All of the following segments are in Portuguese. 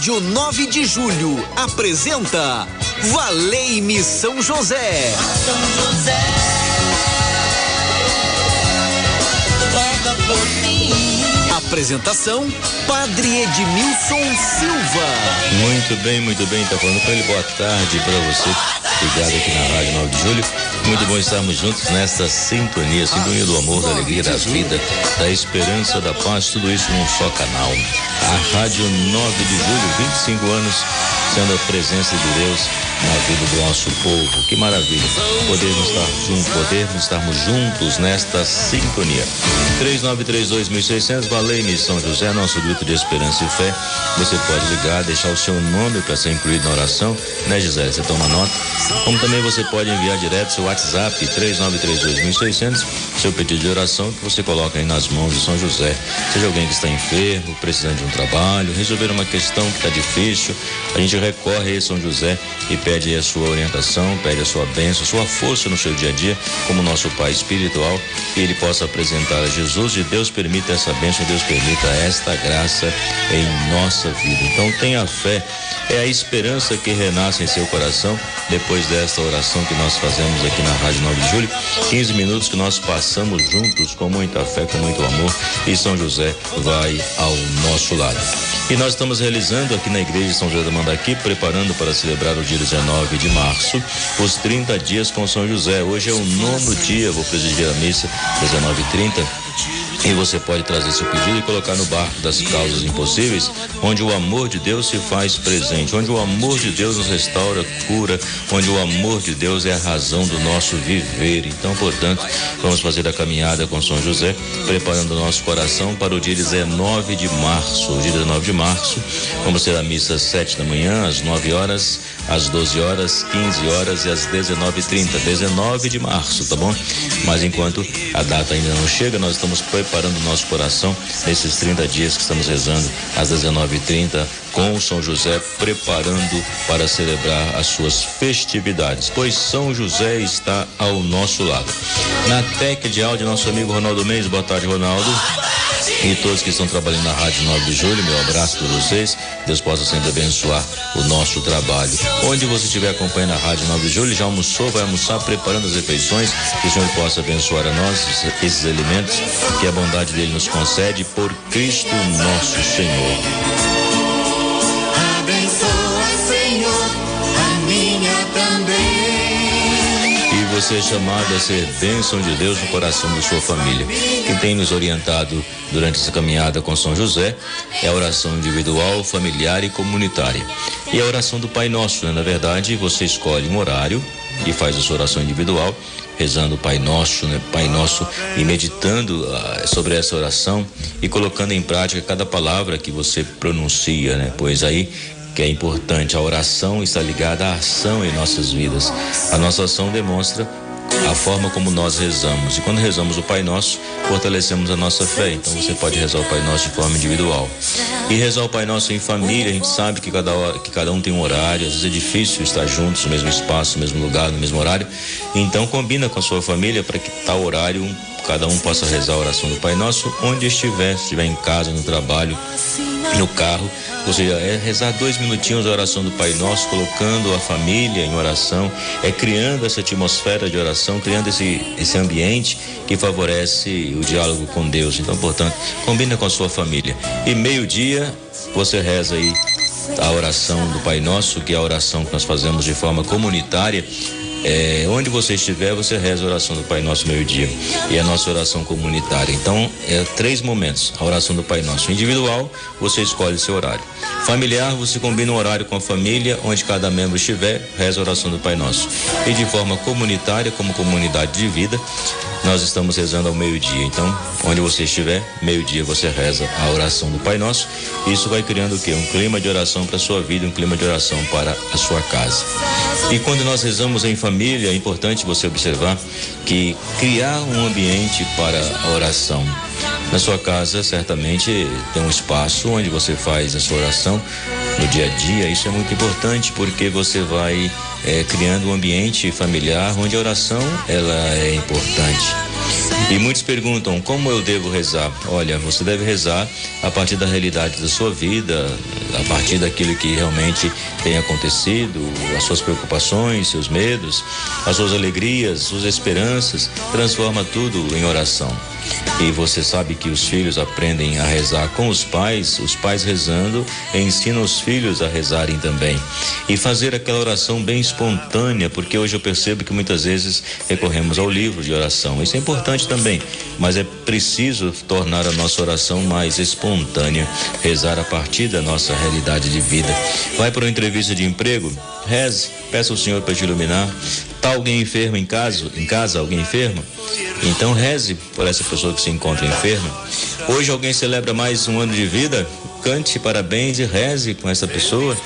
Rádio 9 de Julho apresenta Valei-me São José. São José. por. Apresentação Padre Edmilson Silva. Muito bem, muito bem, tá falando com ele. Boa tarde para você, ligado aqui na Rádio 9 de Julho. Muito bom estarmos juntos nesta sintonia, sintonia do amor, da alegria, da vida, da esperança, da paz, tudo isso num só canal. A Rádio 9 de Julho, 25 anos sendo a presença de Deus na vida do nosso povo. Que maravilha. Podermos estar juntos, podermos estarmos juntos nesta sintonia. 3932.600, Valene São José, nosso grito de esperança e fé. Você pode ligar, deixar o seu nome para ser incluído na oração, né, Gisele? Você toma nota. Como também você pode enviar direto seu WhatsApp, 3932.600, seu pedido de oração que você coloca aí nas mãos de São José. Seja alguém que está enfermo, precisando de um trabalho, resolver uma questão que está difícil, a gente recorre a São José e pede pede a sua orientação, pede a sua bênção, sua força no seu dia a dia, como nosso Pai espiritual, que ele possa apresentar a Jesus e Deus permita essa bênção, Deus permita esta graça em nossa vida. Então tenha fé, é a esperança que renasce em seu coração depois desta oração que nós fazemos aqui na Rádio 9 de Julho. 15 minutos que nós passamos juntos com muita fé, com muito amor e São José vai ao nosso lado. E nós estamos realizando aqui na igreja de São José da Mandaqui, preparando para celebrar o dia 19 de março, os 30 dias com São José. Hoje é o nono dia, vou presidir a missa 19h30 e você pode trazer seu pedido e colocar no barco das causas impossíveis, onde o amor de Deus se faz presente, onde o amor de Deus nos restaura, cura, onde o amor de Deus é a razão do nosso viver. Então, portanto, vamos fazer a caminhada com São José, preparando o nosso coração para o dia 19 de março. O dia 19 de março, vamos ter a missa às 7 da manhã, às 9 horas, às 12 horas, 15 horas e às 19h30. 19 de março, tá bom? Mas enquanto a data ainda não chega, nós estamos preparando o nosso coração nesses 30 dias que estamos rezando às 19h30 com São José, preparando para celebrar as suas festividades, pois São José está ao nosso lado. Na tec de áudio, nosso amigo Ronaldo Mendes, boa tarde, Ronaldo. E todos que estão trabalhando na Rádio 9 de Julho, meu abraço para vocês. Deus possa sempre abençoar o nosso trabalho. Onde você estiver acompanhando a Rádio 9 de Julho, já almoçou, vai almoçar, preparando as refeições, que o Senhor possa abençoar a nós esses alimentos que a bondade dele nos concede por Cristo nosso Senhor. Você é chamado a ser bênção de Deus no coração de sua família. Quem tem nos orientado durante essa caminhada com São José é a oração individual, familiar e comunitária. E a oração do Pai Nosso, né? Na verdade, você escolhe um horário e faz a sua oração individual, rezando o Pai Nosso, né? Pai Nosso, e meditando uh, sobre essa oração e colocando em prática cada palavra que você pronuncia, né? Pois aí que é importante. A oração está ligada à ação em nossas vidas. A nossa ação demonstra a forma como nós rezamos. E quando rezamos o Pai Nosso, fortalecemos a nossa fé. Então você pode rezar o Pai Nosso de forma individual. E rezar o Pai Nosso em família, a gente sabe que cada, hora, que cada um tem um horário, às vezes é difícil estar juntos no mesmo espaço, no mesmo lugar, no mesmo horário. Então combina com a sua família para que tal horário cada um possa rezar a oração do Pai Nosso onde estiver, se estiver em casa, no trabalho, no carro, ou seja, é rezar dois minutinhos a oração do Pai Nosso, colocando a família em oração, é criando essa atmosfera de oração, criando esse, esse ambiente que favorece o diálogo com Deus. Então, portanto, combina com a sua família. E meio-dia, você reza aí a oração do Pai Nosso, que é a oração que nós fazemos de forma comunitária é, onde você estiver, você reza a oração do Pai Nosso meio-dia e a nossa oração comunitária. Então, é três momentos: a oração do Pai Nosso individual, você escolhe seu horário. Familiar, você combina um horário com a família, onde cada membro estiver, reza a oração do Pai Nosso. E de forma comunitária, como comunidade de vida, nós estamos rezando ao meio-dia. Então, onde você estiver, meio-dia você reza a oração do Pai Nosso. Isso vai criando o quê? Um clima de oração para a sua vida, um clima de oração para a sua casa. E quando nós rezamos em família, é importante você observar que criar um ambiente para a oração. Na sua casa, certamente tem um espaço onde você faz a sua oração no dia a dia. Isso é muito importante porque você vai é, criando um ambiente familiar onde a oração ela é importante. E muitos perguntam como eu devo rezar. Olha, você deve rezar a partir da realidade da sua vida, a partir daquilo que realmente tem acontecido, as suas preocupações, seus medos, as suas alegrias, suas esperanças. Transforma tudo em oração. E você sabe que os filhos aprendem a rezar com os pais, os pais rezando ensinam os filhos a rezarem também. E fazer aquela oração bem espontânea, porque hoje eu percebo que muitas vezes recorremos ao livro de oração. Isso é importante também, mas é preciso tornar a nossa oração mais espontânea, rezar a partir da nossa realidade de vida. Vai para uma entrevista de emprego, reze, peça ao Senhor para te iluminar. Tá alguém enfermo em casa, em casa alguém enfermo? Então reze por essa pessoa que se encontra enferma. Hoje alguém celebra mais um ano de vida? Cante parabéns e reze com essa pessoa.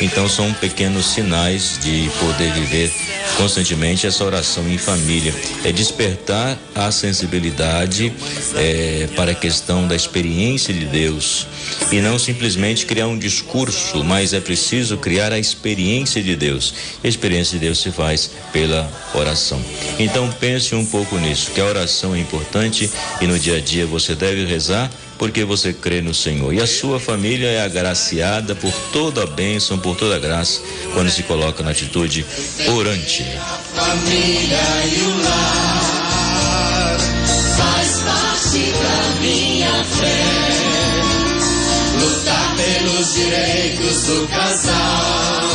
Então são pequenos sinais de poder viver constantemente essa oração em família. É despertar a sensibilidade é, para a questão da experiência de Deus e não simplesmente criar um discurso, mas é preciso criar a experiência de Deus. A experiência de Deus se faz pela oração. Então pense um pouco nisso, que a oração é importante e no dia a dia você deve rezar porque você crê no Senhor. E a sua família é agraciada por toda a bênção, por toda a graça, quando se coloca na atitude orante. A família e o lar faz parte da minha fé. Lutar pelos direitos do casal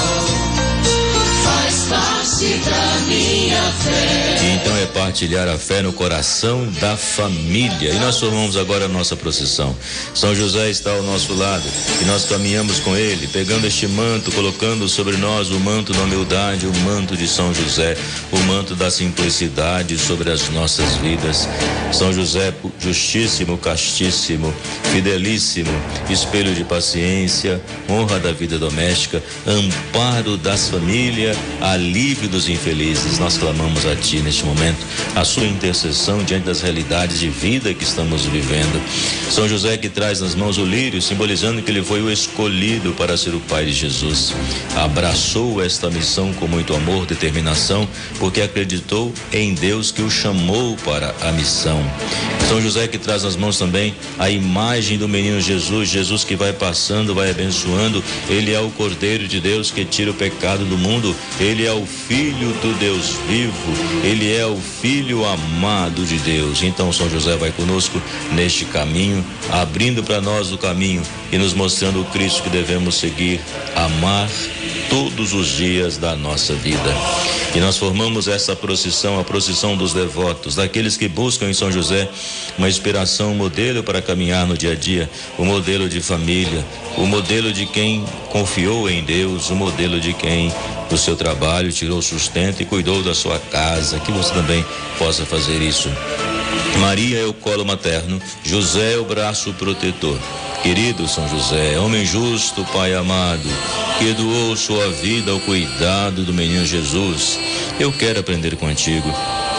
faz parte da minha fé. Então é partilhar a fé no coração da família. E nós formamos agora a nossa procissão. São José está ao nosso lado e nós caminhamos com ele, pegando este manto, colocando sobre nós o manto da humildade, o manto de São José, o manto da simplicidade sobre as nossas vidas. São José, justíssimo, castíssimo, fidelíssimo, espelho de paciência, honra da vida doméstica, amparo das famílias, alívio dos infelizes. Nós clamamos a Ti neste momento, a Sua intercessão diante das realidades de vida que estamos vivendo. São José que traz nas mãos o lírio, simbolizando que ele foi o escolhido para ser o pai de Jesus. Abraçou esta missão com muito amor, determinação, porque acreditou em Deus que o chamou para a missão. São José que traz nas mãos também a imagem do menino Jesus, Jesus que vai passando, vai abençoando. Ele é o Cordeiro de Deus que tira o pecado do mundo. Ele é o Filho do Deus vivo. Ele é o Filho amado de Deus. Então São José vai conosco neste caminho, abrindo para nós o caminho e nos mostrando o Cristo que devemos seguir, amar todos os dias da nossa vida. E nós formamos essa procissão, a procissão dos devotos, daqueles que buscam em São José uma inspiração, um modelo para caminhar no dia a dia, o um modelo de família, o um modelo de quem confiou em Deus, o um modelo de quem do seu trabalho tirou sustento e cuidou da sua casa, que você também possa fazer isso. Maria é o colo materno, José é o braço protetor. Querido São José, homem justo, Pai amado, que doou sua vida ao cuidado do menino Jesus, eu quero aprender contigo.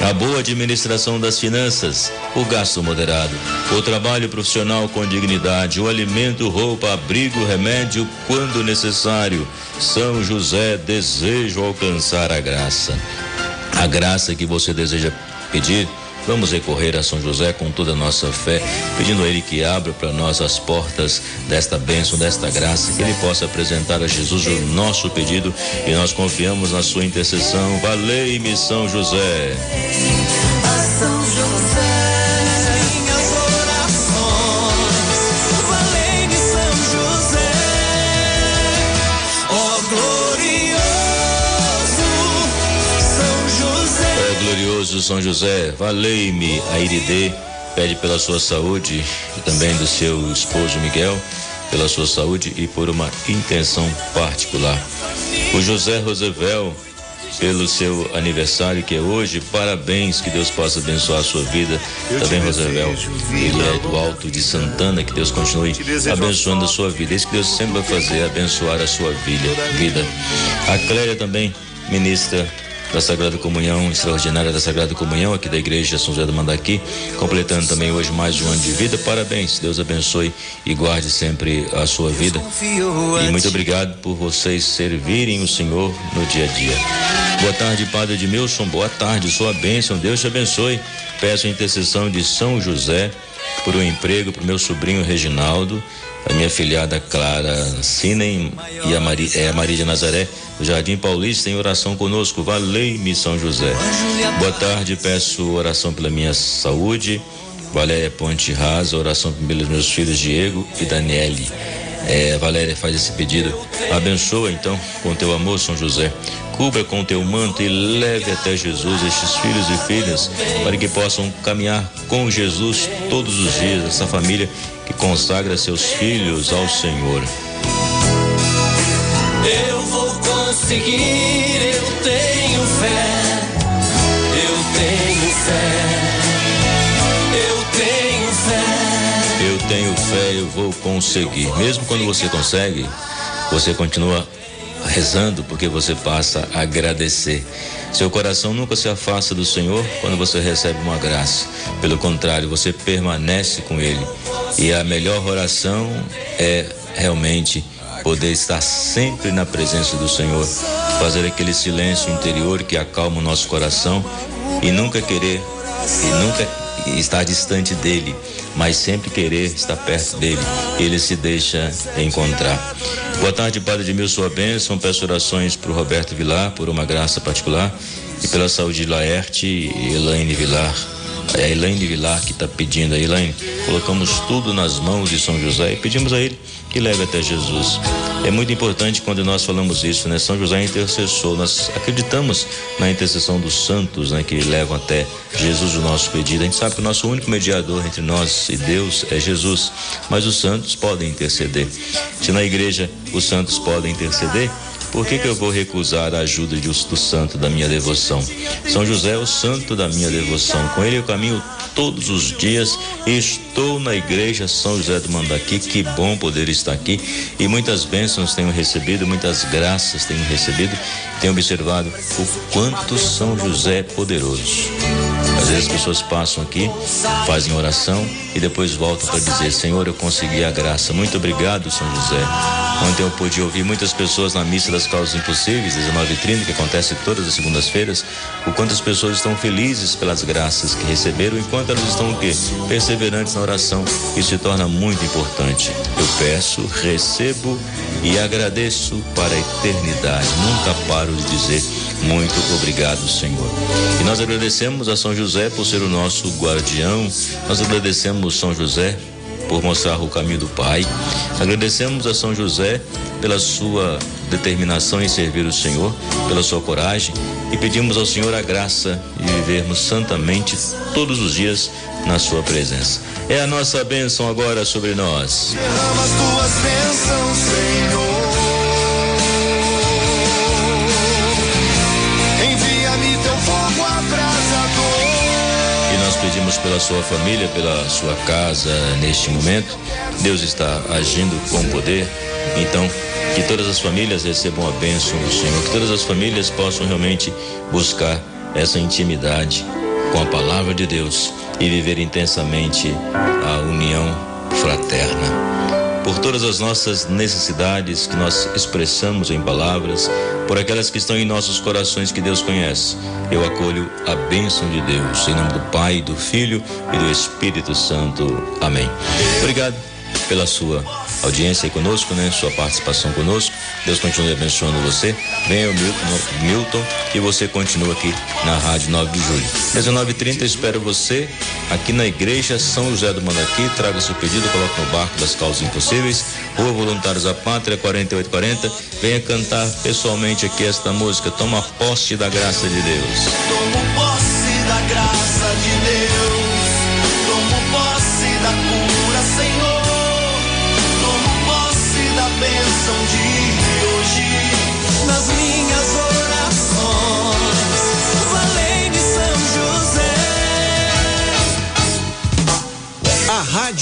a boa administração das finanças, o gasto moderado, o trabalho profissional com dignidade, o alimento, roupa, abrigo, remédio quando necessário. São José, desejo alcançar a graça. A graça que você deseja pedir Vamos recorrer a São José com toda a nossa fé, pedindo a Ele que abra para nós as portas desta bênção, desta graça, que Ele possa apresentar a Jesus o nosso pedido e nós confiamos na Sua intercessão. Valei-me, São José. São José. Glorioso São José, valei-me a Iridê, pede pela sua saúde e também do seu esposo Miguel, pela sua saúde e por uma intenção particular. O José Rosevel pelo seu aniversário que é hoje. Parabéns, que Deus possa abençoar a sua vida. Também, Rosavel, ele é do Alto de Santana, que Deus continue abençoando a sua vida. Isso que Deus sempre vai fazer, abençoar a sua vida. A Clélia também ministra da Sagrada Comunhão, extraordinária da Sagrada Comunhão, aqui da Igreja São José do Mandaqui, completando também hoje mais um ano de vida. Parabéns, Deus abençoe e guarde sempre a sua vida. E muito obrigado por vocês servirem o Senhor no dia a dia. Boa tarde, Padre Edmilson, boa tarde, sua bênção, Deus te abençoe. Peço a intercessão de São José por um emprego para o meu sobrinho Reginaldo a minha filhada Clara Sinem e a Maria, é, a Maria de Nazaré, do Jardim Paulista, em oração conosco. Valei-me São José. Boa tarde, peço oração pela minha saúde. Valéria Ponte Rasa, oração pelos meus filhos Diego e Daniele. É, Valéria faz esse pedido. Abençoa então com teu amor, São José. Cubra com teu manto e leve até Jesus estes filhos e filhas para que possam caminhar com Jesus todos os dias. Essa família que consagra seus filhos ao Senhor. Eu vou conseguir, eu tenho fé, eu tenho fé, eu tenho fé. Eu tenho fé, eu vou conseguir. Mesmo quando você consegue, você continua rezando porque você passa a agradecer. Seu coração nunca se afasta do Senhor quando você recebe uma graça. Pelo contrário, você permanece com Ele. E a melhor oração é realmente poder estar sempre na presença do Senhor, fazer aquele silêncio interior que acalma o nosso coração e nunca querer e nunca estar distante dele, mas sempre querer estar perto dele. Ele se deixa encontrar. Boa tarde, Padre de mil sua bênção. Peço orações para o Roberto Vilar, por uma graça particular, e pela saúde de Laerte e Elaine Vilar. É a Elaine Vilar que está pedindo. A Elaine, colocamos tudo nas mãos de São José e pedimos a ele que leve até Jesus. É muito importante quando nós falamos isso, né? São José é intercessor. Nós acreditamos na intercessão dos santos, né? Que levam até Jesus o nosso pedido. A gente sabe que o nosso único mediador entre nós e Deus é Jesus, mas os santos podem interceder. Se na igreja os santos podem interceder, por que, que eu vou recusar a ajuda do santo da minha devoção? São José é o santo da minha devoção. Com ele eu caminho todos os dias estou na igreja São José do Mandaqui. Que bom poder estar aqui. E muitas bênçãos tenho recebido, muitas graças tenho recebido. Tenho observado o quanto São José é poderoso. Às vezes as pessoas passam aqui, fazem oração e depois voltam para dizer: Senhor, eu consegui a graça. Muito obrigado, São José. Ontem eu pude ouvir muitas pessoas na missa das causas impossíveis, 19h30, que acontece todas as segundas-feiras, o quanto as pessoas estão felizes pelas graças que receberam, enquanto elas estão o quê? Perseverantes na oração. Isso se torna muito importante. Eu peço, recebo e agradeço para a eternidade. Nunca paro de dizer muito obrigado, Senhor. E nós agradecemos a São José por ser o nosso guardião. Nós agradecemos São José por mostrar o caminho do Pai. Agradecemos a São José pela sua determinação em servir o Senhor, pela sua coragem e pedimos ao Senhor a graça de vivermos santamente todos os dias na sua presença. É a nossa bênção agora sobre nós. Derrama as tuas bênçãos, Senhor. Pedimos pela sua família, pela sua casa neste momento. Deus está agindo com poder. Então, que todas as famílias recebam a bênção do Senhor, que todas as famílias possam realmente buscar essa intimidade com a palavra de Deus e viver intensamente a união fraterna por todas as nossas necessidades que nós expressamos em palavras, por aquelas que estão em nossos corações que Deus conhece. Eu acolho a bênção de Deus, em nome do Pai, do Filho e do Espírito Santo. Amém. Obrigado pela sua audiência conosco, né? Sua participação conosco. Deus continue abençoando você. Venha o Milton, Milton e você continua aqui na Rádio 9 de Julho. 19h30 espero você aqui na Igreja São José do Mandaqui. Traga seu pedido, coloque no barco das causas impossíveis. Rua Voluntários da Pátria, 4840. Venha cantar pessoalmente aqui esta música. Toma posse da graça de Deus. Tomo posse da graça